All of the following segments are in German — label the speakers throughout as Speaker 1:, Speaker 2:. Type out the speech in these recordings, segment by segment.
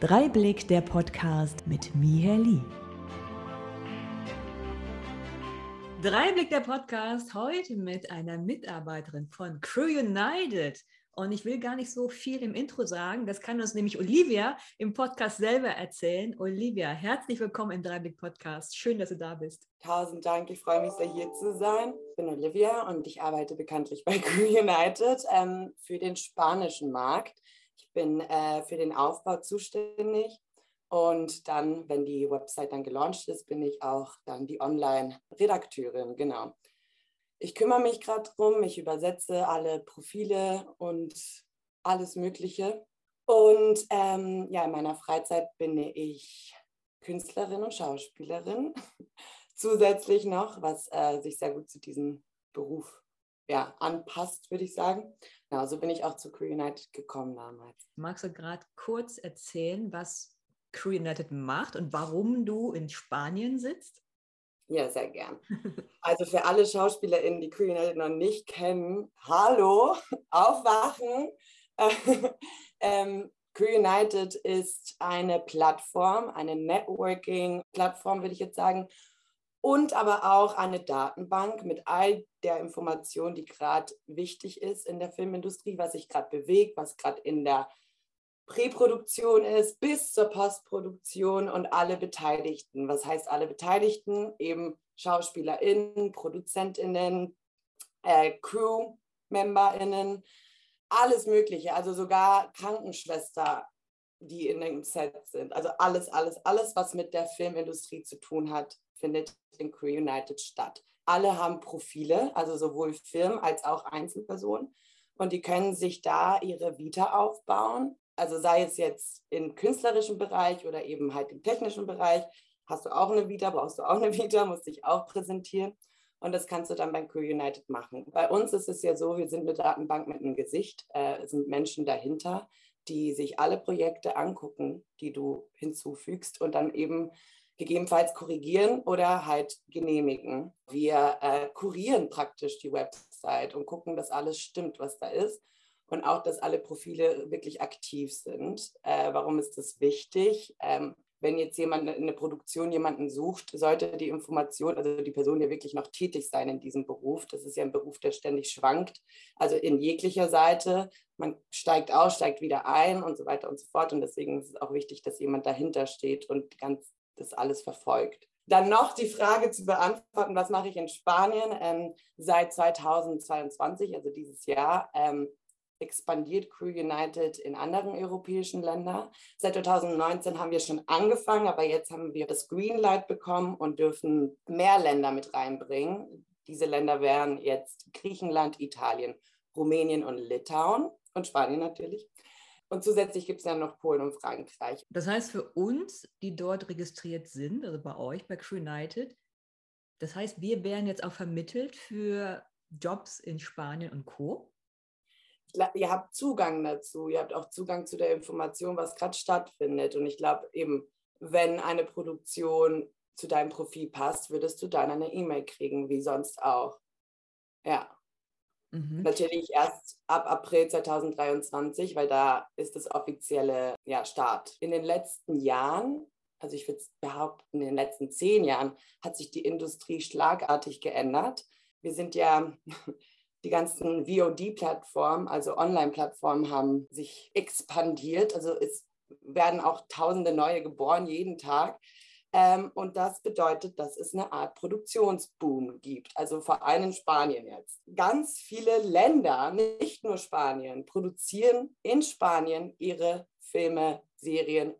Speaker 1: Dreiblick der Podcast mit Miher Lee. Dreiblick der Podcast heute mit einer Mitarbeiterin von Crew United. Und ich will gar nicht so viel im Intro sagen. Das kann uns nämlich Olivia im Podcast selber erzählen. Olivia, herzlich willkommen im Dreiblick Podcast. Schön, dass du da bist.
Speaker 2: Tausend Dank. Ich freue mich sehr, hier zu sein. Ich bin Olivia und ich arbeite bekanntlich bei Crew United ähm, für den spanischen Markt. Ich bin äh, für den Aufbau zuständig und dann, wenn die Website dann gelauncht ist, bin ich auch dann die Online-Redakteurin, genau. Ich kümmere mich gerade drum, ich übersetze alle Profile und alles Mögliche. Und ähm, ja, in meiner Freizeit bin ich Künstlerin und Schauspielerin. Zusätzlich noch, was äh, sich sehr gut zu diesem Beruf ja, anpasst, würde ich sagen. Genau, so bin ich auch zu Crew United gekommen damals.
Speaker 1: Magst du gerade kurz erzählen, was Crew United macht und warum du in Spanien sitzt?
Speaker 2: Ja, sehr gern. Also für alle SchauspielerInnen, die Crew United noch nicht kennen, hallo, aufwachen. ähm, Crew United ist eine Plattform, eine Networking-Plattform, würde ich jetzt sagen, und aber auch eine Datenbank mit all der Information, die gerade wichtig ist in der Filmindustrie, was sich gerade bewegt, was gerade in der Präproduktion ist, bis zur Postproduktion und alle Beteiligten. Was heißt alle Beteiligten? Eben SchauspielerInnen, ProduzentInnen, äh, Crew-MemberInnen, alles Mögliche, also sogar Krankenschwester, die in dem Set sind. Also alles, alles, alles, was mit der Filmindustrie zu tun hat, findet in Crew United statt. Alle haben Profile, also sowohl Firmen als auch Einzelpersonen. Und die können sich da ihre Vita aufbauen. Also sei es jetzt im künstlerischen Bereich oder eben halt im technischen Bereich. Hast du auch eine Vita, brauchst du auch eine Vita, musst dich auch präsentieren. Und das kannst du dann beim Crew United machen. Bei uns ist es ja so, wir sind eine Datenbank mit einem Gesicht, äh, sind Menschen dahinter, die sich alle Projekte angucken, die du hinzufügst und dann eben gegebenenfalls korrigieren oder halt genehmigen. Wir äh, kurieren praktisch die Website und gucken, dass alles stimmt, was da ist und auch, dass alle Profile wirklich aktiv sind. Äh, warum ist das wichtig? Ähm, wenn jetzt jemand in der Produktion jemanden sucht, sollte die Information, also die Person ja wirklich noch tätig sein in diesem Beruf. Das ist ja ein Beruf, der ständig schwankt, also in jeglicher Seite. Man steigt aus, steigt wieder ein und so weiter und so fort. Und deswegen ist es auch wichtig, dass jemand dahinter steht und ganz das alles verfolgt. Dann noch die Frage zu beantworten, was mache ich in Spanien? Ähm, seit 2022, also dieses Jahr, ähm, expandiert Crew United in anderen europäischen Ländern. Seit 2019 haben wir schon angefangen, aber jetzt haben wir das Greenlight bekommen und dürfen mehr Länder mit reinbringen. Diese Länder wären jetzt Griechenland, Italien, Rumänien und Litauen und Spanien natürlich. Und zusätzlich gibt es dann noch Polen und Frankreich.
Speaker 1: Das heißt für uns, die dort registriert sind, also bei euch, bei Crew United, das heißt, wir werden jetzt auch vermittelt für Jobs in Spanien und Co.
Speaker 2: Ihr habt Zugang dazu, ihr habt auch Zugang zu der Information, was gerade stattfindet. Und ich glaube eben, wenn eine Produktion zu deinem Profil passt, würdest du dann eine E-Mail kriegen, wie sonst auch. Ja. Mhm. Natürlich erst ab April 2023, weil da ist das offizielle ja, Start. In den letzten Jahren, also ich würde behaupten, in den letzten zehn Jahren hat sich die Industrie schlagartig geändert. Wir sind ja, die ganzen VOD-Plattformen, also Online-Plattformen haben sich expandiert. Also es werden auch tausende neue geboren jeden Tag. Ähm, und das bedeutet, dass es eine Art Produktionsboom gibt, also vor allem in Spanien jetzt. Ganz viele Länder, nicht nur Spanien, produzieren in Spanien ihre Filme, Serien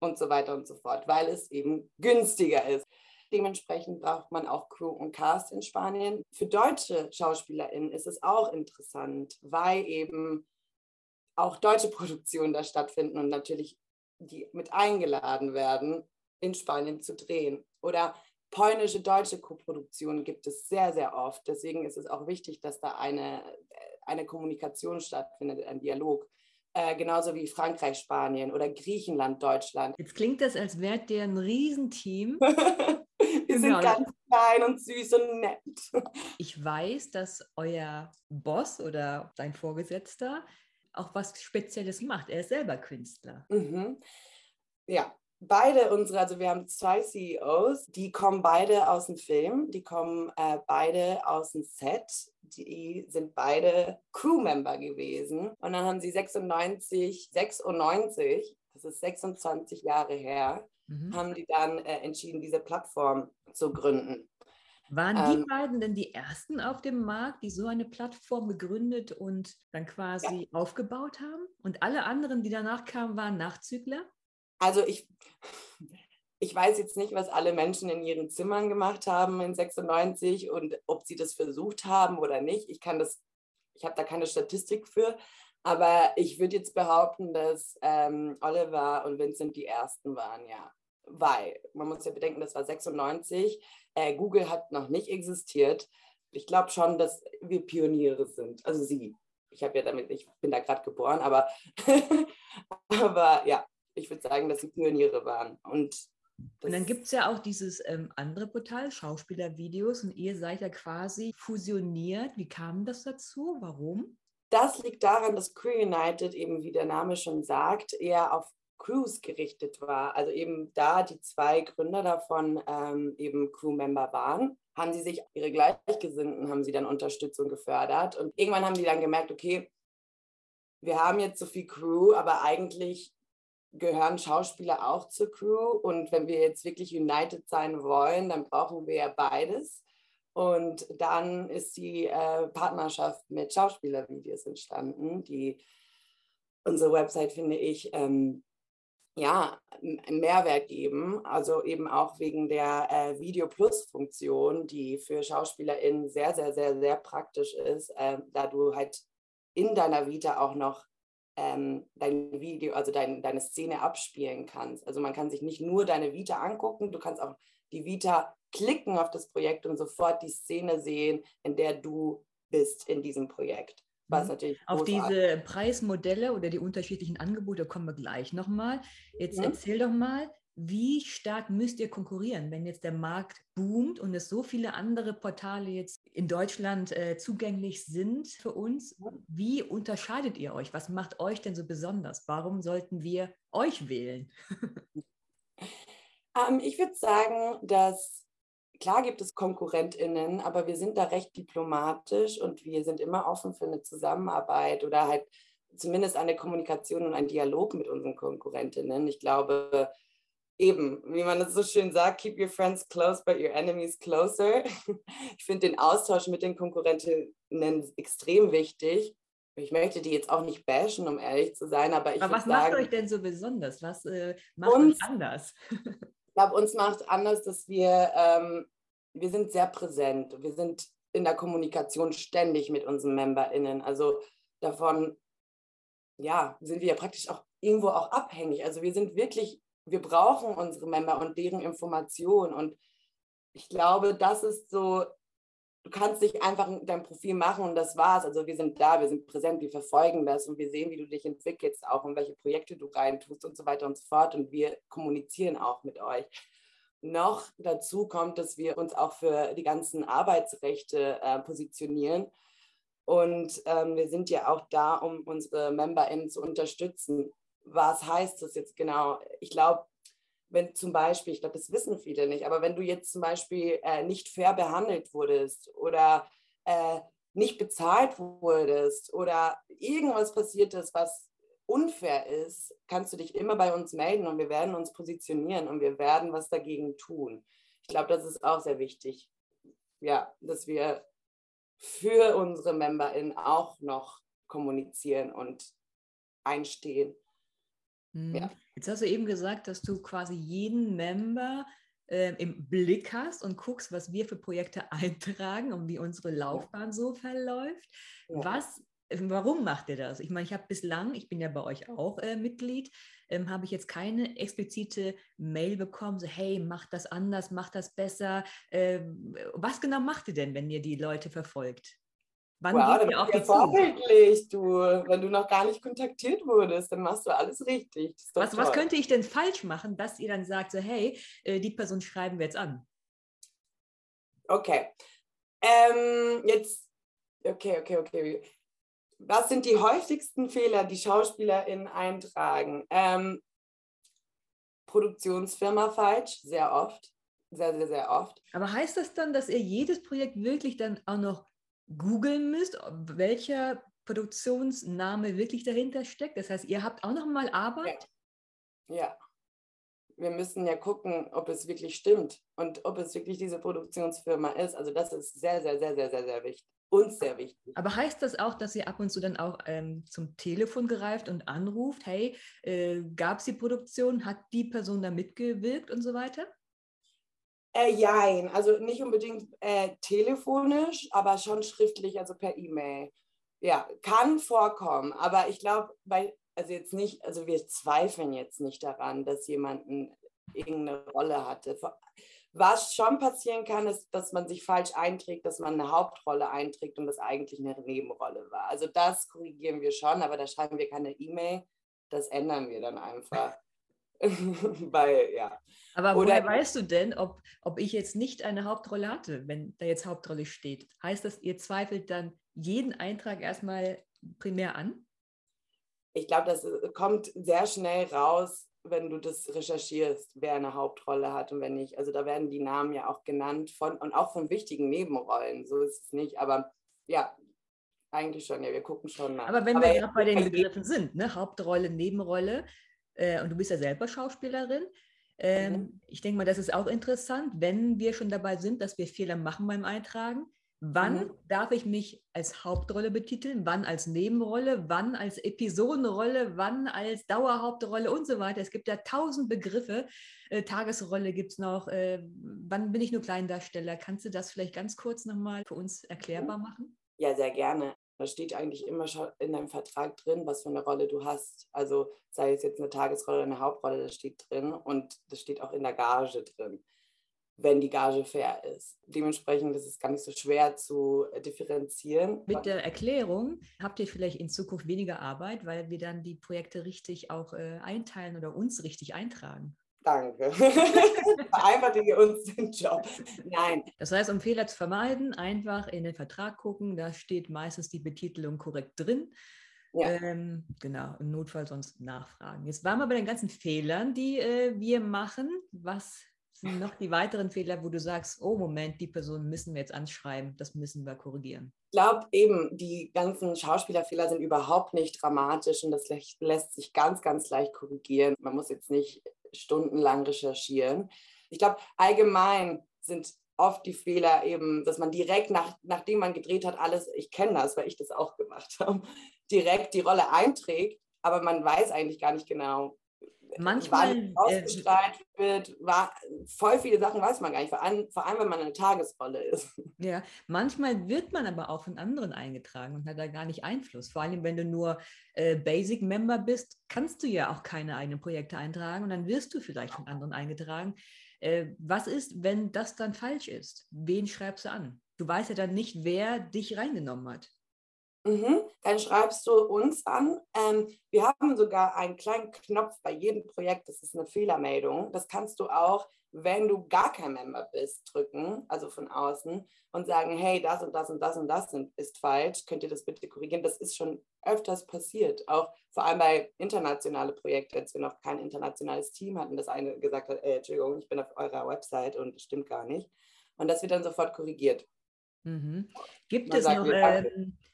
Speaker 2: und so weiter und so fort, weil es eben günstiger ist. Dementsprechend braucht man auch Crew und Cast in Spanien. Für deutsche SchauspielerInnen ist es auch interessant, weil eben auch deutsche Produktionen da stattfinden und natürlich die mit eingeladen werden in Spanien zu drehen. Oder polnische, deutsche Koproduktionen gibt es sehr, sehr oft. Deswegen ist es auch wichtig, dass da eine, eine Kommunikation stattfindet, ein Dialog. Äh, genauso wie Frankreich, Spanien oder Griechenland, Deutschland.
Speaker 1: Jetzt klingt das, als wärt ihr ein Riesenteam.
Speaker 2: Wir sind ja, ganz klein und süß und nett.
Speaker 1: Ich weiß, dass euer Boss oder dein Vorgesetzter auch was Spezielles macht. Er ist selber Künstler.
Speaker 2: Mhm. ja, beide unsere, also wir haben zwei CEOs, die kommen beide aus dem Film, die kommen äh, beide aus dem Set, die sind beide Crewmember gewesen. Und dann haben sie 96, 96, das ist 26 Jahre her, mhm. haben die dann äh, entschieden, diese Plattform zu gründen.
Speaker 1: Waren die ähm, beiden denn die ersten auf dem Markt, die so eine Plattform gegründet und dann quasi ja. aufgebaut haben? Und alle anderen, die danach kamen, waren Nachzügler?
Speaker 2: Also ich, ich weiß jetzt nicht, was alle Menschen in ihren Zimmern gemacht haben in 96 und ob sie das versucht haben oder nicht. Ich kann das, ich habe da keine Statistik für, aber ich würde jetzt behaupten, dass ähm, Oliver und Vincent die ersten waren, ja. Weil, man muss ja bedenken, das war 96 äh, Google hat noch nicht existiert. Ich glaube schon, dass wir Pioniere sind. Also sie. Ich habe ja damit, ich bin da gerade geboren, aber, aber ja, ich würde sagen, dass sie Pioniere waren. Und,
Speaker 1: und dann gibt es ja auch dieses ähm, andere Portal, Schauspielervideos, und ihr seid ja quasi fusioniert. Wie kam das dazu? Warum?
Speaker 2: Das liegt daran, dass Crew United eben, wie der Name schon sagt, eher auf Crews gerichtet war. Also eben da die zwei Gründer davon ähm, eben Crewmember waren, haben sie sich ihre Gleichgesinnten, haben sie dann unterstützt und gefördert. Und irgendwann haben die dann gemerkt, okay, wir haben jetzt so viel Crew, aber eigentlich gehören Schauspieler auch zur Crew. Und wenn wir jetzt wirklich united sein wollen, dann brauchen wir ja beides. Und dann ist die äh, Partnerschaft mit Schauspielervideos entstanden, die unsere Website, finde ich, ähm, ja, einen Mehrwert geben. Also eben auch wegen der äh, Video Plus-Funktion, die für SchauspielerInnen sehr, sehr, sehr, sehr praktisch ist, äh, da du halt in deiner Vita auch noch ähm, dein Video, also dein, deine Szene abspielen kannst. Also man kann sich nicht nur deine Vita angucken, du kannst auch die Vita klicken auf das Projekt und sofort die Szene sehen, in der du bist in diesem Projekt.
Speaker 1: Was mhm. natürlich Auf diese Preismodelle oder die unterschiedlichen Angebote kommen wir gleich nochmal. Jetzt mhm. erzähl doch mal, wie stark müsst ihr konkurrieren, wenn jetzt der Markt boomt und es so viele andere Portale jetzt in Deutschland äh, zugänglich sind für uns? Wie unterscheidet ihr euch? Was macht euch denn so besonders? Warum sollten wir euch wählen?
Speaker 2: ähm, ich würde sagen, dass Klar gibt es KonkurrentInnen, aber wir sind da recht diplomatisch und wir sind immer offen für eine Zusammenarbeit oder halt zumindest eine Kommunikation und einen Dialog mit unseren KonkurrentInnen. Ich glaube, eben, wie man es so schön sagt, keep your friends close, but your enemies closer. Ich finde den Austausch mit den KonkurrentInnen extrem wichtig. Ich möchte die jetzt auch nicht bashen, um ehrlich zu sein, aber ich.
Speaker 1: Aber was macht euch denn so besonders? Was äh, macht uns, anders?
Speaker 2: glaube, uns macht anders, dass wir, ähm, wir sind sehr präsent. Wir sind in der Kommunikation ständig mit unseren MemberInnen. Also davon, ja, sind wir ja praktisch auch irgendwo auch abhängig. Also wir sind wirklich, wir brauchen unsere Member und deren Informationen. Und ich glaube, das ist so du kannst dich einfach dein Profil machen und das war's. Also wir sind da, wir sind präsent, wir verfolgen das und wir sehen, wie du dich entwickelst auch und welche Projekte du reintust und so weiter und so fort. Und wir kommunizieren auch mit euch. Noch dazu kommt, dass wir uns auch für die ganzen Arbeitsrechte äh, positionieren. Und ähm, wir sind ja auch da, um unsere MemberInnen zu unterstützen. Was heißt das jetzt genau? Ich glaube, wenn zum Beispiel, ich glaube, das wissen viele nicht, aber wenn du jetzt zum Beispiel äh, nicht fair behandelt wurdest oder äh, nicht bezahlt wurdest oder irgendwas passiert ist, was unfair ist, kannst du dich immer bei uns melden und wir werden uns positionieren und wir werden was dagegen tun. Ich glaube, das ist auch sehr wichtig, ja, dass wir für unsere MemberInnen auch noch kommunizieren und einstehen.
Speaker 1: Mhm. Ja. Jetzt hast du eben gesagt, dass du quasi jeden Member äh, im Blick hast und guckst, was wir für Projekte eintragen und wie unsere Laufbahn so verläuft. Ja. Was, warum macht ihr das? Ich meine, ich habe bislang, ich bin ja bei euch auch äh, Mitglied, ähm, habe ich jetzt keine explizite Mail bekommen, so hey, macht das anders, macht das besser. Ähm, was genau macht ihr denn, wenn ihr die Leute verfolgt?
Speaker 2: Wann wow, geht ihr auf die vorbildlich, du. Wenn du noch gar nicht kontaktiert wurdest, dann machst du alles richtig.
Speaker 1: Was, was, könnte ich denn falsch machen, dass ihr dann sagt, so, hey, äh, die Person schreiben wir jetzt an?
Speaker 2: Okay. Ähm, jetzt, okay, okay, okay. Was sind die häufigsten Fehler, die SchauspielerInnen eintragen? Ähm, Produktionsfirma falsch, sehr oft. Sehr, sehr, sehr oft.
Speaker 1: Aber heißt das dann, dass ihr jedes Projekt wirklich dann auch noch googeln müsst, welcher Produktionsname wirklich dahinter steckt? Das heißt, ihr habt auch noch mal Arbeit?
Speaker 2: Ja. ja. Wir müssen ja gucken, ob es wirklich stimmt und ob es wirklich diese Produktionsfirma ist. Also das ist sehr, sehr, sehr, sehr, sehr, sehr wichtig uns sehr wichtig.
Speaker 1: Aber heißt das auch, dass ihr ab und zu dann auch ähm, zum Telefon greift und anruft, hey, äh, gab es die Produktion, hat die Person da mitgewirkt und so weiter?
Speaker 2: Äh, jein, also nicht unbedingt äh, telefonisch, aber schon schriftlich, also per E-Mail. Ja, kann vorkommen, aber ich glaube, also jetzt nicht, also wir zweifeln jetzt nicht daran, dass jemand irgendeine Rolle hatte. Was schon passieren kann, ist, dass man sich falsch einträgt, dass man eine Hauptrolle einträgt und das eigentlich eine Nebenrolle war. Also das korrigieren wir schon, aber da schreiben wir keine E-Mail. Das ändern wir dann einfach. Weil, ja.
Speaker 1: Aber woher weißt du denn, ob, ob ich jetzt nicht eine Hauptrolle hatte, wenn da jetzt Hauptrolle steht? Heißt das, ihr zweifelt dann jeden Eintrag erstmal primär an?
Speaker 2: Ich glaube, das äh, kommt sehr schnell raus, wenn du das recherchierst, wer eine Hauptrolle hat und wenn nicht. Also da werden die Namen ja auch genannt von und auch von wichtigen Nebenrollen. So ist es nicht. Aber ja, eigentlich schon, ja, wir gucken schon
Speaker 1: nach. Aber wenn Aber wir gerade bei den Begriffen sind, ne? Hauptrolle, Nebenrolle, äh, und du bist ja selber Schauspielerin, ähm, mhm. ich denke mal, das ist auch interessant, wenn wir schon dabei sind, dass wir Fehler machen beim Eintragen. Wann mhm. darf ich mich als Hauptrolle betiteln? Wann als Nebenrolle? Wann als Episodenrolle? Wann als Dauerhauptrolle und so weiter? Es gibt ja tausend Begriffe. Äh, Tagesrolle gibt es noch. Äh, wann bin ich nur Kleindarsteller? Kannst du das vielleicht ganz kurz nochmal für uns erklärbar machen?
Speaker 2: Ja, sehr gerne. Da steht eigentlich immer schon in deinem Vertrag drin, was für eine Rolle du hast. Also sei es jetzt eine Tagesrolle oder eine Hauptrolle, das steht drin und das steht auch in der Gage drin wenn die Gage fair ist. Dementsprechend ist es gar nicht so schwer zu äh, differenzieren.
Speaker 1: Mit der Erklärung habt ihr vielleicht in Zukunft weniger Arbeit, weil wir dann die Projekte richtig auch äh, einteilen oder uns richtig eintragen.
Speaker 2: Danke. Vereinfacht ihr uns den Job. Nein.
Speaker 1: Das heißt, um Fehler zu vermeiden, einfach in den Vertrag gucken. Da steht meistens die Betitelung korrekt drin. Ja. Ähm, genau, im Notfall sonst nachfragen. Jetzt waren wir bei den ganzen Fehlern, die äh, wir machen. Was sind noch die weiteren Fehler, wo du sagst, oh Moment, die Person müssen wir jetzt anschreiben, das müssen wir korrigieren?
Speaker 2: Ich glaube eben, die ganzen Schauspielerfehler sind überhaupt nicht dramatisch und das lässt sich ganz, ganz leicht korrigieren. Man muss jetzt nicht stundenlang recherchieren. Ich glaube, allgemein sind oft die Fehler eben, dass man direkt nach, nachdem man gedreht hat, alles, ich kenne das, weil ich das auch gemacht habe, direkt die Rolle einträgt, aber man weiß eigentlich gar nicht genau,
Speaker 1: manchmal
Speaker 2: ausgestrahlt äh, wird, war, voll viele Sachen weiß man gar nicht, vor allem, vor allem wenn man eine Tagesrolle ist.
Speaker 1: Ja, manchmal wird man aber auch von anderen eingetragen und hat da gar nicht Einfluss. Vor allem, wenn du nur äh, Basic-Member bist, kannst du ja auch keine eigenen Projekte eintragen und dann wirst du vielleicht von anderen eingetragen. Äh, was ist, wenn das dann falsch ist? Wen schreibst du an? Du weißt ja dann nicht, wer dich reingenommen hat.
Speaker 2: Mhm. Dann schreibst du uns an. Ähm, wir haben sogar einen kleinen Knopf bei jedem Projekt, das ist eine Fehlermeldung. Das kannst du auch, wenn du gar kein Member bist, drücken, also von außen, und sagen, hey, das und das und das und das ist falsch, könnt ihr das bitte korrigieren? Das ist schon öfters passiert, auch vor allem bei internationalen Projekten, als wir noch kein internationales Team hatten, das eine gesagt hat, äh, Entschuldigung, ich bin auf eurer Website und das stimmt gar nicht. Und das wird dann sofort korrigiert.
Speaker 1: Mhm. Gibt Man es noch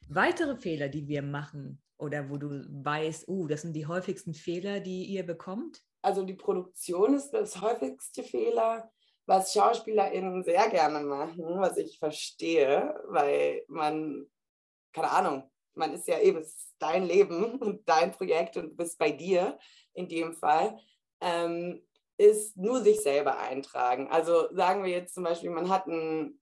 Speaker 1: weitere Fehler, die wir machen oder wo du weißt, uh, das sind die häufigsten Fehler, die ihr bekommt?
Speaker 2: Also die Produktion ist das häufigste Fehler, was SchauspielerInnen sehr gerne machen, was ich verstehe, weil man, keine Ahnung, man ist ja eben, ist dein Leben und dein Projekt und du bist bei dir in dem Fall, ähm, ist nur sich selber eintragen. Also sagen wir jetzt zum Beispiel, man hat ein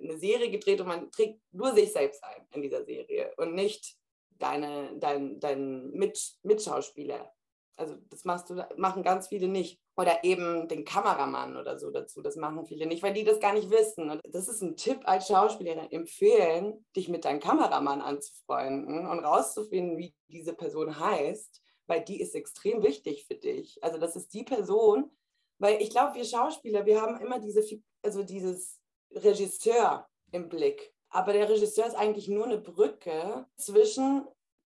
Speaker 2: eine Serie gedreht und man trägt nur sich selbst ein in dieser Serie und nicht deine, dein, dein Mit, Mitschauspieler. Also das machst du, machen ganz viele nicht. Oder eben den Kameramann oder so dazu. Das machen viele nicht, weil die das gar nicht wissen. Und das ist ein Tipp als Schauspielerin, empfehlen, dich mit deinem Kameramann anzufreunden und rauszufinden, wie diese Person heißt, weil die ist extrem wichtig für dich. Also das ist die Person, weil ich glaube, wir Schauspieler, wir haben immer diese, also dieses Regisseur im Blick. Aber der Regisseur ist eigentlich nur eine Brücke zwischen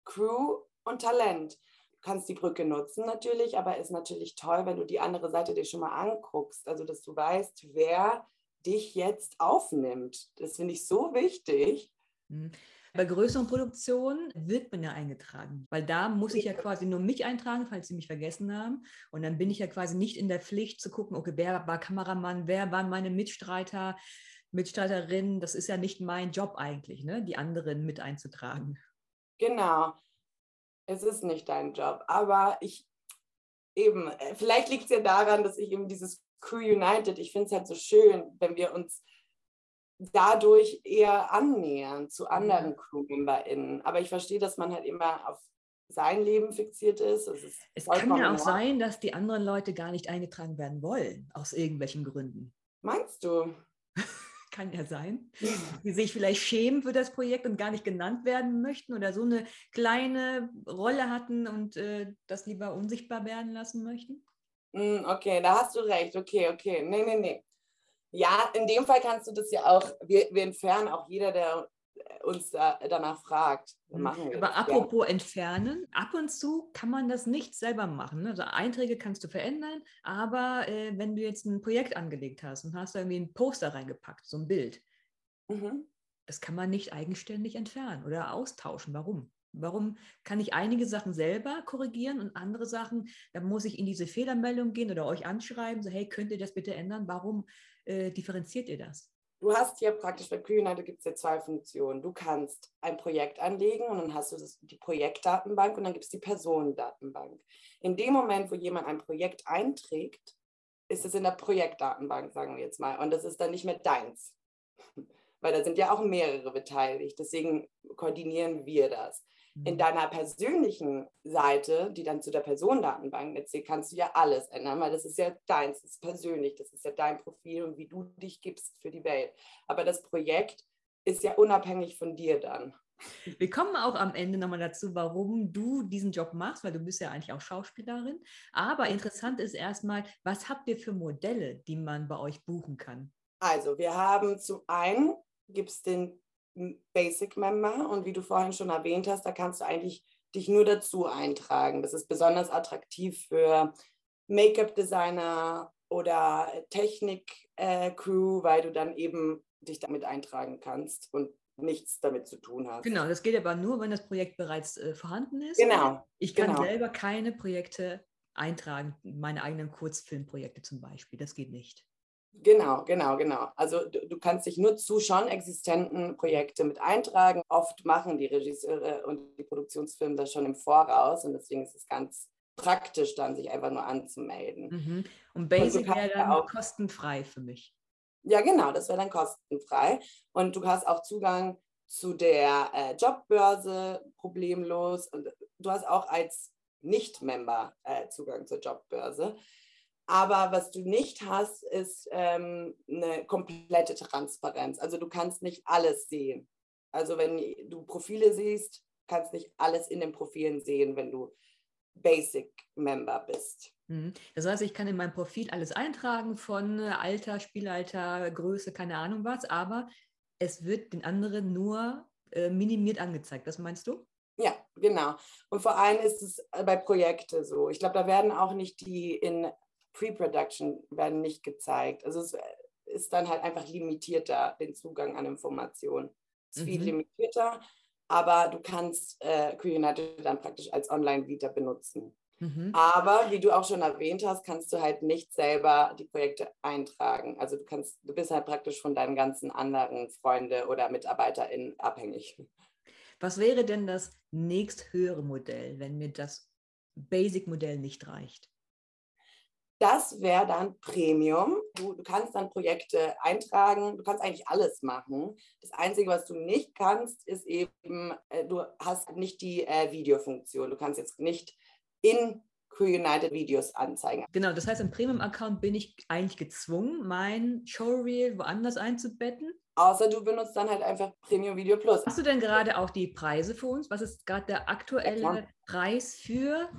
Speaker 2: Crew und Talent. kannst die Brücke nutzen natürlich, aber ist natürlich toll, wenn du die andere Seite dir schon mal anguckst. Also, dass du weißt, wer dich jetzt aufnimmt. Das finde ich so wichtig.
Speaker 1: Mhm. Bei größeren Produktionen wird man ja eingetragen, weil da muss ich ja quasi nur mich eintragen, falls sie mich vergessen haben. Und dann bin ich ja quasi nicht in der Pflicht zu gucken, okay, wer war Kameramann, wer waren meine Mitstreiter, Mitstreiterinnen. Das ist ja nicht mein Job eigentlich, ne? die anderen mit einzutragen.
Speaker 2: Genau. Es ist nicht dein Job, aber ich eben, äh, vielleicht liegt es ja daran, dass ich eben dieses Crew United, ich finde es halt so schön, wenn wir uns dadurch eher annähern zu anderen mhm. CrewmemberInnen. Aber ich verstehe, dass man halt immer auf sein Leben fixiert ist.
Speaker 1: ist es kann ja auch sein, dass die anderen Leute gar nicht eingetragen werden wollen, aus irgendwelchen Gründen.
Speaker 2: Meinst du?
Speaker 1: kann ja sein, die sich vielleicht schämen für das Projekt und gar nicht genannt werden möchten oder so eine kleine Rolle hatten und äh, das lieber unsichtbar werden lassen möchten?
Speaker 2: Hm, okay, da hast du recht. Okay, okay. Nee, nee, nee. Ja, in dem Fall kannst du das ja auch, wir, wir entfernen auch jeder, der uns da, danach fragt.
Speaker 1: Mhm. Aber apropos ja. entfernen, ab und zu kann man das nicht selber machen. Ne? Also Einträge kannst du verändern, aber äh, wenn du jetzt ein Projekt angelegt hast und hast da irgendwie ein Poster reingepackt, so ein Bild, mhm. das kann man nicht eigenständig entfernen oder austauschen. Warum? Warum kann ich einige Sachen selber korrigieren und andere Sachen, da muss ich in diese Fehlermeldung gehen oder euch anschreiben, so hey, könnt ihr das bitte ändern? Warum äh, differenziert ihr das?
Speaker 2: Du hast hier praktisch bei QUnited gibt es ja zwei Funktionen. Du kannst ein Projekt anlegen und dann hast du die Projektdatenbank und dann gibt es die Personendatenbank. In dem Moment, wo jemand ein Projekt einträgt, ist es in der Projektdatenbank, sagen wir jetzt mal. Und das ist dann nicht mehr deins. Weil da sind ja auch mehrere beteiligt. Deswegen koordinieren wir das. In mhm. deiner persönlichen Seite, die dann zu der Personendatenbank erzählt, kannst du ja alles ändern, weil das ist ja deins, das ist persönlich, das ist ja dein Profil und wie du dich gibst für die Welt. Aber das Projekt ist ja unabhängig von dir dann.
Speaker 1: Wir kommen auch am Ende nochmal dazu, warum du diesen Job machst, weil du bist ja eigentlich auch Schauspielerin. Aber interessant ist erstmal, was habt ihr für Modelle, die man bei euch buchen kann?
Speaker 2: Also wir haben zum einen gibt es den Basic Member und wie du vorhin schon erwähnt hast, da kannst du eigentlich dich nur dazu eintragen. Das ist besonders attraktiv für Make-up-Designer oder Technik-Crew, weil du dann eben dich damit eintragen kannst und nichts damit zu tun hast.
Speaker 1: Genau, das geht aber nur, wenn das Projekt bereits äh, vorhanden ist.
Speaker 2: Genau.
Speaker 1: Ich kann
Speaker 2: genau.
Speaker 1: selber keine Projekte eintragen, meine eigenen Kurzfilmprojekte zum Beispiel. Das geht nicht.
Speaker 2: Genau, genau, genau. Also du, du, kannst dich nur zu schon existenten Projekte mit eintragen. Oft machen die Regisseure und die Produktionsfirmen das schon im Voraus und deswegen ist es ganz praktisch dann, sich einfach nur anzumelden.
Speaker 1: Mhm. Und Basic wäre dann auch kostenfrei für mich.
Speaker 2: Ja, genau, das wäre dann kostenfrei. Und du hast auch Zugang zu der äh, Jobbörse problemlos. Und du hast auch als Nicht-Member äh, Zugang zur Jobbörse. Aber was du nicht hast, ist ähm, eine komplette Transparenz. Also du kannst nicht alles sehen. Also wenn du Profile siehst, kannst nicht alles in den Profilen sehen, wenn du Basic Member bist.
Speaker 1: Mhm. Das heißt, ich kann in mein Profil alles eintragen von Alter, Spielalter, Größe, keine Ahnung was, aber es wird den anderen nur äh, minimiert angezeigt. Das meinst du?
Speaker 2: Ja, genau. Und vor allem ist es bei Projekten so. Ich glaube, da werden auch nicht die in Pre-Production werden nicht gezeigt. Also es ist dann halt einfach limitierter, den Zugang an Informationen. Es ist mhm. viel limitierter, aber du kannst äh, United dann praktisch als Online-Vita benutzen. Mhm. Aber wie du auch schon erwähnt hast, kannst du halt nicht selber die Projekte eintragen. Also du kannst, du bist halt praktisch von deinen ganzen anderen Freunde oder MitarbeiterInnen abhängig.
Speaker 1: Was wäre denn das nächsthöhere Modell, wenn mir das Basic-Modell nicht reicht?
Speaker 2: Das wäre dann Premium. Du, du, kannst dann Projekte eintragen, du kannst eigentlich alles machen. Das Einzige, was du nicht kannst, ist eben, äh, du hast nicht die äh, Videofunktion. Du kannst jetzt nicht in Crew United Videos anzeigen.
Speaker 1: Genau, das heißt, im Premium-Account bin ich eigentlich gezwungen, mein Showreel woanders einzubetten.
Speaker 2: Außer du benutzt dann halt einfach Premium Video Plus.
Speaker 1: Hast du denn gerade auch die Preise für uns? Was ist gerade der aktuelle ja, Preis für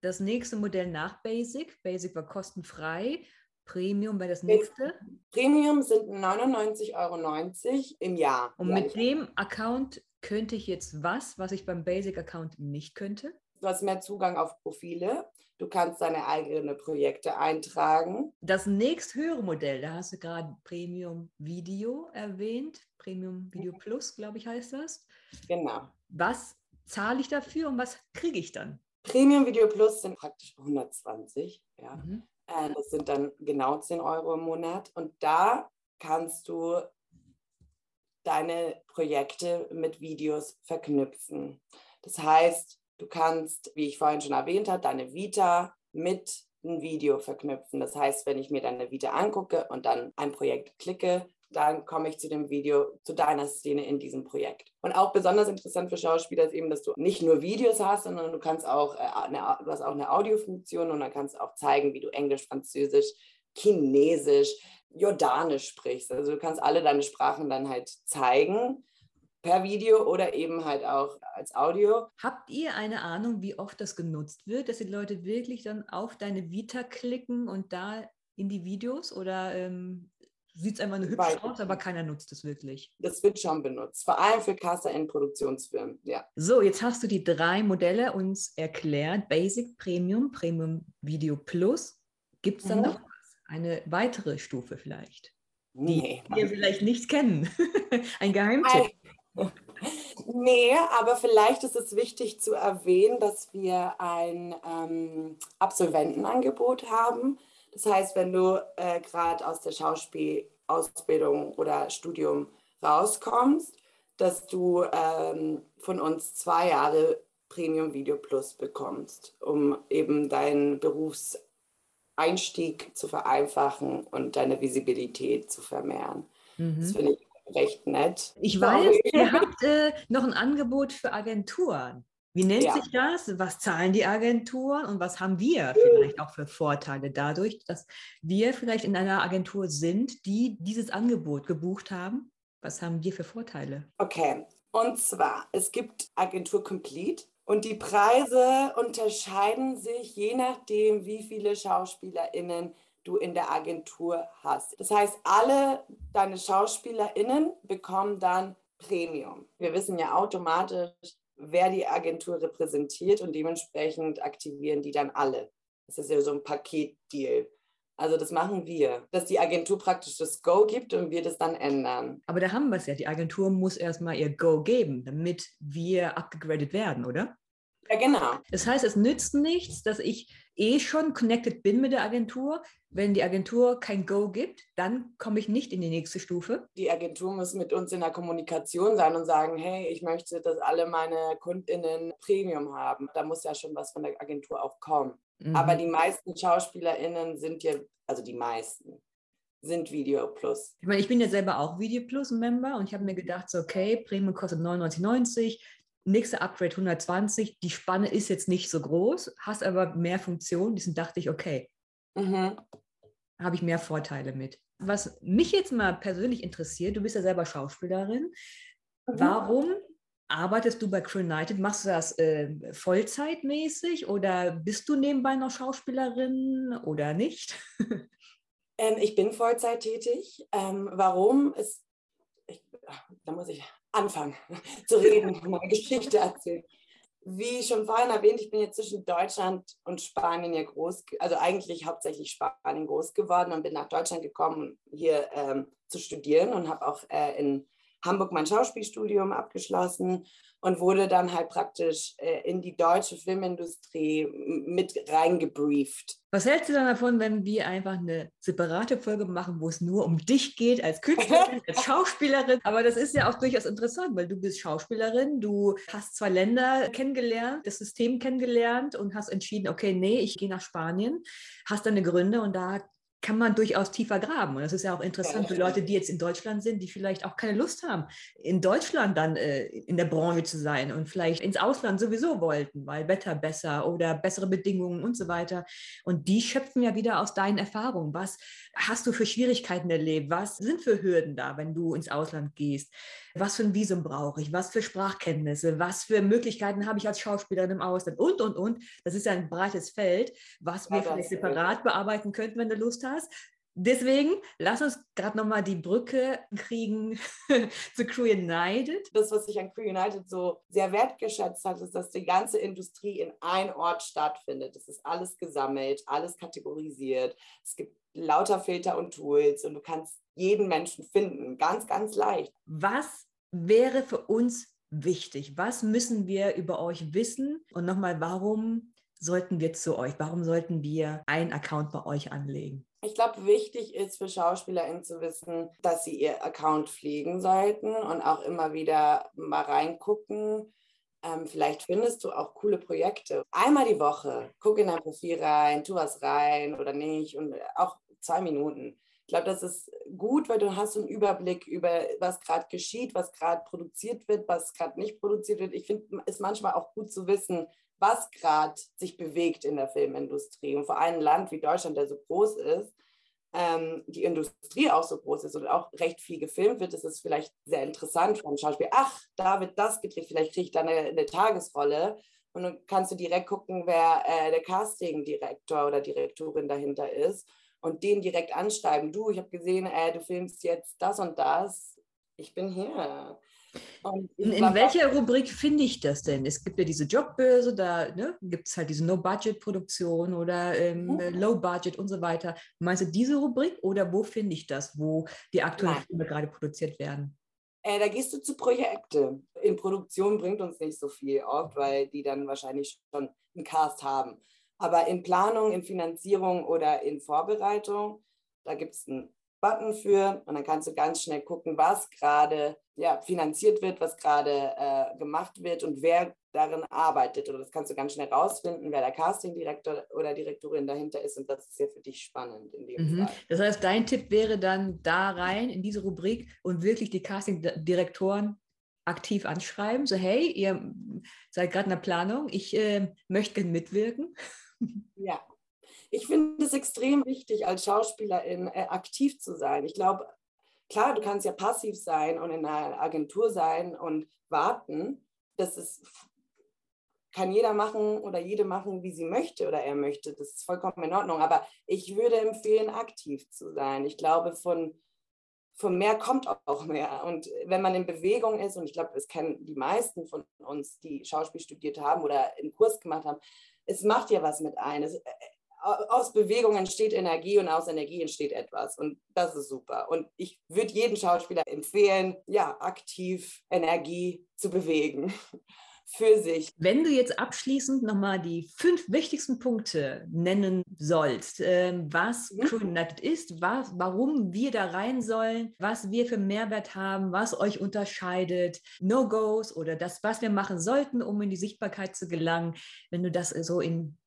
Speaker 1: das nächste Modell nach Basic. Basic war kostenfrei. Premium wäre das nächste.
Speaker 2: Premium sind 99,90 Euro im Jahr.
Speaker 1: Und mit dem Account könnte ich jetzt was, was ich beim Basic-Account nicht könnte?
Speaker 2: Du hast mehr Zugang auf Profile. Du kannst deine eigenen Projekte eintragen.
Speaker 1: Das nächsthöhere Modell, da hast du gerade Premium Video erwähnt. Premium Video Plus, glaube ich, heißt das.
Speaker 2: Genau.
Speaker 1: Was zahle ich dafür und was kriege ich dann?
Speaker 2: Premium Video Plus sind praktisch 120. Ja. Mhm. Äh, das sind dann genau 10 Euro im Monat. Und da kannst du deine Projekte mit Videos verknüpfen. Das heißt, du kannst, wie ich vorhin schon erwähnt habe, deine Vita mit einem Video verknüpfen. Das heißt, wenn ich mir deine Vita angucke und dann ein Projekt klicke, dann komme ich zu dem Video, zu deiner Szene in diesem Projekt. Und auch besonders interessant für Schauspieler ist eben, dass du nicht nur Videos hast, sondern du kannst auch, äh, eine, du hast auch eine Audiofunktion und dann kannst du auch zeigen, wie du Englisch, Französisch, Chinesisch, Jordanisch sprichst. Also du kannst alle deine Sprachen dann halt zeigen per Video oder eben halt auch als Audio.
Speaker 1: Habt ihr eine Ahnung, wie oft das genutzt wird, dass die Leute wirklich dann auf deine Vita klicken und da in die Videos oder ähm, sieht es einfach nur hübsch Weil, aus, aber keiner nutzt es wirklich?
Speaker 2: Das wird schon benutzt, vor allem für Caster in Produktionsfirmen, ja.
Speaker 1: So, jetzt hast du die drei Modelle uns erklärt, Basic, Premium, Premium Video Plus. Gibt es dann mhm. noch eine weitere Stufe vielleicht?
Speaker 2: Nee.
Speaker 1: Die wir vielleicht nicht kennen. Ein Geheimtipp.
Speaker 2: Nee, aber vielleicht ist es wichtig zu erwähnen, dass wir ein ähm, Absolventenangebot haben. Das heißt, wenn du äh, gerade aus der Schauspielausbildung oder Studium rauskommst, dass du ähm, von uns zwei Jahre Premium Video Plus bekommst, um eben deinen Berufseinstieg zu vereinfachen und deine Visibilität zu vermehren. Mhm. Das finde ich recht nett.
Speaker 1: Ich weiß, ihr habt äh, noch ein Angebot für Agenturen. Wie nennt ja. sich das? Was zahlen die Agenturen und was haben wir vielleicht auch für Vorteile dadurch, dass wir vielleicht in einer Agentur sind, die dieses Angebot gebucht haben? Was haben wir für Vorteile?
Speaker 2: Okay, und zwar, es gibt Agentur Complete und die Preise unterscheiden sich je nachdem, wie viele SchauspielerInnen du in der Agentur hast. Das heißt, alle deine SchauspielerInnen bekommen dann Premium. Wir wissen ja automatisch, wer die Agentur repräsentiert und dementsprechend aktivieren die dann alle. Das ist ja so ein Paketdeal. Also das machen wir, dass die Agentur praktisch das Go gibt und wir das dann ändern.
Speaker 1: Aber da haben wir es ja. Die Agentur muss erstmal ihr Go geben, damit wir abgegradet werden, oder?
Speaker 2: Ja, genau.
Speaker 1: Das heißt, es nützt nichts, dass ich eh schon connected bin mit der Agentur. Wenn die Agentur kein Go gibt, dann komme ich nicht in die nächste Stufe.
Speaker 2: Die Agentur muss mit uns in der Kommunikation sein und sagen, hey, ich möchte, dass alle meine Kundinnen Premium haben. Da muss ja schon was von der Agentur auch kommen. Mhm. Aber die meisten SchauspielerInnen sind ja, also die meisten, sind Video Plus.
Speaker 1: Ich meine, ich bin ja selber auch Video Plus Member und ich habe mir gedacht, so, okay, Premium kostet 99,90, nächste Upgrade 120, die Spanne ist jetzt nicht so groß, hast aber mehr Funktionen. Diesen dachte ich, okay, mhm. habe ich mehr Vorteile mit. Was mich jetzt mal persönlich interessiert, du bist ja selber Schauspielerin. Mhm. Warum arbeitest du bei Crew United? Machst du das äh, vollzeitmäßig oder bist du nebenbei noch Schauspielerin oder nicht?
Speaker 2: ähm, ich bin Vollzeit tätig. Ähm, warum? Ist, ich, da muss ich anfangen zu reden, meine Geschichte erzählen. Wie schon vorhin erwähnt, ich bin jetzt zwischen Deutschland und Spanien ja groß, also eigentlich hauptsächlich Spanien groß geworden und bin nach Deutschland gekommen, hier ähm, zu studieren und habe auch äh, in Hamburg mein Schauspielstudium abgeschlossen und wurde dann halt praktisch äh, in die deutsche Filmindustrie mit reingebrieft.
Speaker 1: Was hältst du dann davon, wenn wir einfach eine separate Folge machen, wo es nur um dich geht als Künstlerin, als Schauspielerin? Aber das ist ja auch durchaus interessant, weil du bist Schauspielerin, du hast zwei Länder kennengelernt, das System kennengelernt und hast entschieden, okay, nee, ich gehe nach Spanien, hast deine Gründe und da kann man durchaus tiefer graben. Und das ist ja auch interessant für Leute, die jetzt in Deutschland sind, die vielleicht auch keine Lust haben, in Deutschland dann äh, in der Branche zu sein und vielleicht ins Ausland sowieso wollten, weil Wetter besser oder bessere Bedingungen und so weiter. Und die schöpfen ja wieder aus deinen Erfahrungen. Was hast du für Schwierigkeiten erlebt? Was sind für Hürden da, wenn du ins Ausland gehst? Was für ein Visum brauche ich? Was für Sprachkenntnisse? Was für Möglichkeiten habe ich als Schauspielerin im Ausland? Und, und, und. Das ist ja ein breites Feld, was wir ja, vielleicht separat bearbeiten könnten, wenn du Lust hast. Deswegen, lass uns gerade nochmal die Brücke kriegen zu Crew United.
Speaker 2: Das, was sich an Crew United so sehr wertgeschätzt hat, ist, dass die ganze Industrie in einem Ort stattfindet. Es ist alles gesammelt, alles kategorisiert. Es gibt lauter Filter und Tools und du kannst jeden Menschen finden, ganz, ganz leicht.
Speaker 1: Was wäre für uns wichtig? Was müssen wir über euch wissen? Und nochmal, warum sollten wir zu euch? Warum sollten wir einen Account bei euch anlegen?
Speaker 2: Ich glaube, wichtig ist für SchauspielerInnen zu wissen, dass sie ihr Account pflegen sollten und auch immer wieder mal reingucken. Ähm, vielleicht findest du auch coole Projekte. Einmal die Woche, guck in dein Profil rein, tu was rein oder nicht und auch zwei Minuten. Ich glaube, das ist gut, weil du hast einen Überblick über, was gerade geschieht, was gerade produziert wird, was gerade nicht produziert wird. Ich finde es manchmal auch gut zu wissen, was gerade sich bewegt in der Filmindustrie. Und vor allem ein Land wie Deutschland, der so groß ist, ähm, die Industrie auch so groß ist und auch recht viel gefilmt wird, ist es vielleicht sehr interessant für ein Schauspiel. Ach, da wird das gedreht, vielleicht kriege ich da eine, eine, Tagesrolle. Und dann kannst du direkt gucken, wer äh, der Casting-Direktor oder Direktorin dahinter ist und den direkt anschreiben. Du, ich habe gesehen, äh, du filmst jetzt das und das. Ich bin hier.
Speaker 1: In, in welcher Rubrik finde ich das denn? Es gibt ja diese Jobbörse, da ne, gibt es halt diese No-Budget-Produktion oder ähm, mhm. Low-Budget und so weiter. Meinst du diese Rubrik oder wo finde ich das, wo die aktuellen Nein. Filme gerade produziert werden?
Speaker 2: Äh, da gehst du zu Projekte. In Produktion bringt uns nicht so viel oft, weil die dann wahrscheinlich schon einen Cast haben. Aber in Planung, in Finanzierung oder in Vorbereitung, da gibt es einen Button für und dann kannst du ganz schnell gucken, was gerade ja, finanziert wird, was gerade äh, gemacht wird und wer darin arbeitet. Oder das kannst du ganz schnell rausfinden, wer der Castingdirektor oder Direktorin dahinter ist und das ist ja für dich spannend in dem mhm. Fall.
Speaker 1: Das heißt, dein Tipp wäre dann da rein in diese Rubrik und wirklich die Castingdirektoren aktiv anschreiben, so hey, ihr seid gerade in der Planung, ich äh, möchte mitwirken.
Speaker 2: Ja, ich finde es extrem wichtig, als Schauspielerin äh, aktiv zu sein. Ich glaube, klar, du kannst ja passiv sein und in einer Agentur sein und warten. Das ist, kann jeder machen oder jede machen, wie sie möchte oder er möchte. Das ist vollkommen in Ordnung. Aber ich würde empfehlen, aktiv zu sein. Ich glaube, von, von mehr kommt auch mehr. Und wenn man in Bewegung ist, und ich glaube, das kennen die meisten von uns, die Schauspiel studiert haben oder einen Kurs gemacht haben, es macht ja was mit einem aus Bewegung entsteht Energie und aus Energie entsteht etwas. Und das ist super. Und ich würde jedem Schauspieler empfehlen, ja, aktiv Energie zu bewegen. Für sich.
Speaker 1: Wenn du jetzt abschließend nochmal die fünf wichtigsten Punkte nennen sollst, äh, was mhm. Crew United ist, was, warum wir da rein sollen, was wir für Mehrwert haben, was euch unterscheidet, No-Gos oder das, was wir machen sollten, um in die Sichtbarkeit zu gelangen, wenn du das so in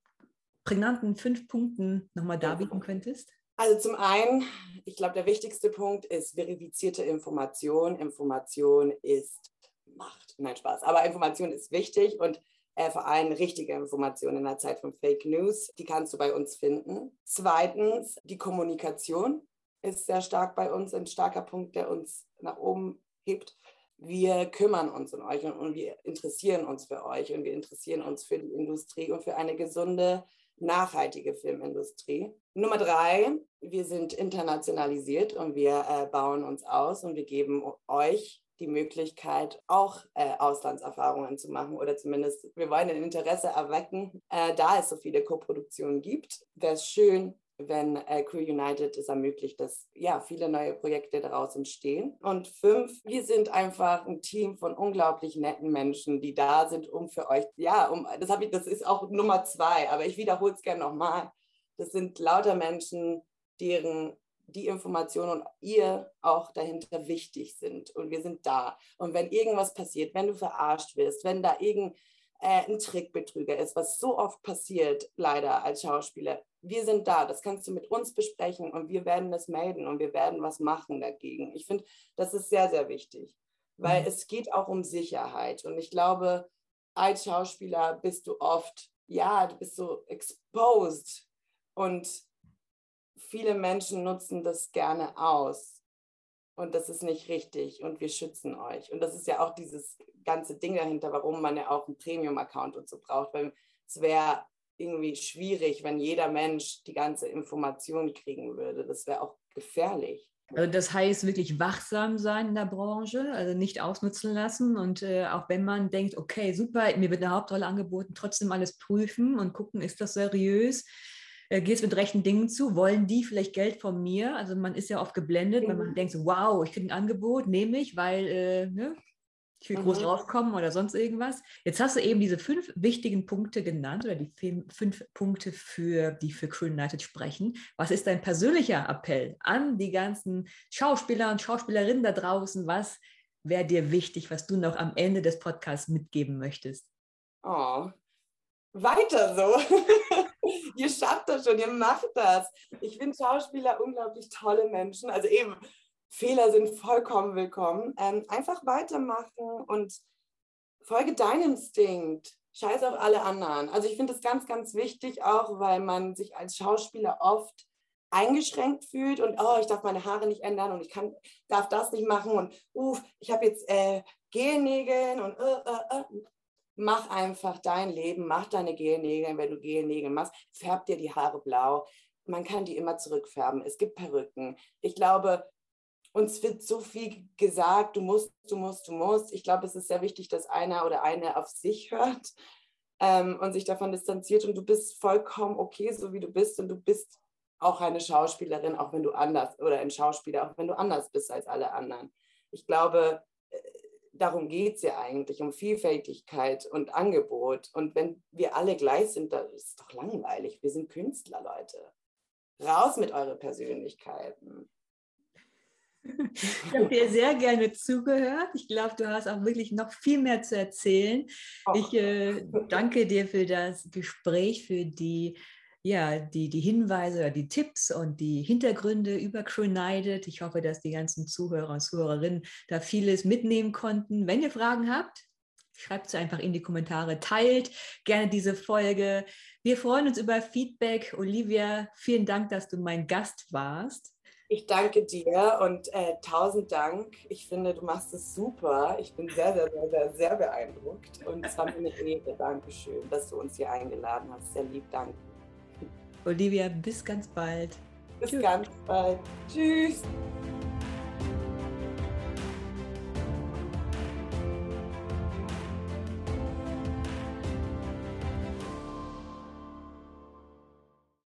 Speaker 1: prägnanten fünf Punkten nochmal darbieten könntest?
Speaker 2: Also zum einen, ich glaube, der wichtigste Punkt ist verifizierte Information. Information ist Macht. Nein, Spaß. Aber Information ist wichtig und äh, vor allem richtige Informationen in der Zeit von Fake News. Die kannst du bei uns finden. Zweitens, die Kommunikation ist sehr stark bei uns, ein starker Punkt, der uns nach oben hebt. Wir kümmern uns um euch und, und wir interessieren uns für euch und wir interessieren uns für die Industrie und für eine gesunde nachhaltige Filmindustrie. Nummer drei, wir sind internationalisiert und wir äh, bauen uns aus und wir geben euch die Möglichkeit, auch äh, Auslandserfahrungen zu machen oder zumindest, wir wollen ein Interesse erwecken, äh, da es so viele Koproduktionen gibt. Wäre es schön, wenn äh, Crew United es ermöglicht, dass ja viele neue Projekte daraus entstehen. Und fünf, wir sind einfach ein Team von unglaublich netten Menschen, die da sind, um für euch, ja, um, das habe ich, das ist auch Nummer zwei, aber ich wiederhole es gerne nochmal. Das sind lauter Menschen, deren die Informationen und ihr auch dahinter wichtig sind. Und wir sind da. Und wenn irgendwas passiert, wenn du verarscht wirst, wenn da irgendein äh, ein Trickbetrüger ist, was so oft passiert, leider als Schauspieler, wir sind da, das kannst du mit uns besprechen und wir werden das melden und wir werden was machen dagegen. Ich finde, das ist sehr, sehr wichtig, weil mhm. es geht auch um Sicherheit. Und ich glaube, als Schauspieler bist du oft, ja, du bist so exposed und viele Menschen nutzen das gerne aus. Und das ist nicht richtig und wir schützen euch. Und das ist ja auch dieses ganze Ding dahinter, warum man ja auch einen Premium-Account und so braucht, weil es wäre irgendwie schwierig, wenn jeder Mensch die ganze Information kriegen würde. Das wäre auch gefährlich.
Speaker 1: Also das heißt wirklich wachsam sein in der Branche, also nicht ausnutzen lassen und äh, auch wenn man denkt, okay, super, mir wird eine Hauptrolle angeboten, trotzdem alles prüfen und gucken, ist das seriös, äh, geht es mit rechten Dingen zu, wollen die vielleicht Geld von mir? Also man ist ja oft geblendet, mhm. wenn man denkt, so, wow, ich kriege ein Angebot, nehme ich, weil äh, ne, ich will mhm. groß rauskommen oder sonst irgendwas. Jetzt hast du eben diese fünf wichtigen Punkte genannt oder die fünf Punkte, für, die für Crew United sprechen. Was ist dein persönlicher Appell an die ganzen Schauspieler und Schauspielerinnen da draußen? Was wäre dir wichtig, was du noch am Ende des Podcasts mitgeben möchtest?
Speaker 2: Oh, weiter so. das schon, ihr macht das. Ich finde Schauspieler unglaublich tolle Menschen. Also eben, Fehler sind vollkommen willkommen. Ähm, einfach weitermachen und folge deinem Instinkt. Scheiß auf alle anderen. Also ich finde das ganz, ganz wichtig auch, weil man sich als Schauspieler oft eingeschränkt fühlt und oh, ich darf meine Haare nicht ändern und ich kann, darf das nicht machen und uff, ich habe jetzt äh, Gelnägel und äh, äh, äh. Mach einfach dein Leben, mach deine Gelnägel, wenn du Gelnägel machst, färb dir die Haare blau. Man kann die immer zurückfärben. Es gibt Perücken. Ich glaube, uns wird so viel gesagt, du musst, du musst, du musst. Ich glaube, es ist sehr wichtig, dass einer oder eine auf sich hört ähm, und sich davon distanziert und du bist vollkommen okay, so wie du bist und du bist auch eine Schauspielerin, auch wenn du anders oder ein Schauspieler, auch wenn du anders bist als alle anderen. Ich glaube, darum geht es ja eigentlich, um Vielfältigkeit und Angebot. Und wenn wir alle gleich sind, dann ist es doch langweilig. Wir sind Künstler, Leute. Raus mit euren Persönlichkeiten.
Speaker 1: Ich habe dir sehr gerne zugehört. Ich glaube, du hast auch wirklich noch viel mehr zu erzählen. Ich äh, danke dir für das Gespräch, für die, ja, die, die Hinweise oder die Tipps und die Hintergründe über Crew United. Ich hoffe, dass die ganzen Zuhörer und Zuhörerinnen da vieles mitnehmen konnten. Wenn ihr Fragen habt, schreibt sie einfach in die Kommentare, teilt gerne diese Folge. Wir freuen uns über Feedback. Olivia, vielen Dank, dass du mein Gast warst.
Speaker 2: Ich danke dir und äh, tausend Dank. Ich finde, du machst es super. Ich bin sehr, sehr, sehr, sehr, sehr beeindruckt. Und es war mir eine Ehre. Dankeschön, dass du uns hier eingeladen hast. Sehr lieb, danke.
Speaker 1: Olivia, bis ganz bald.
Speaker 2: Bis Tschüss. ganz bald. Tschüss.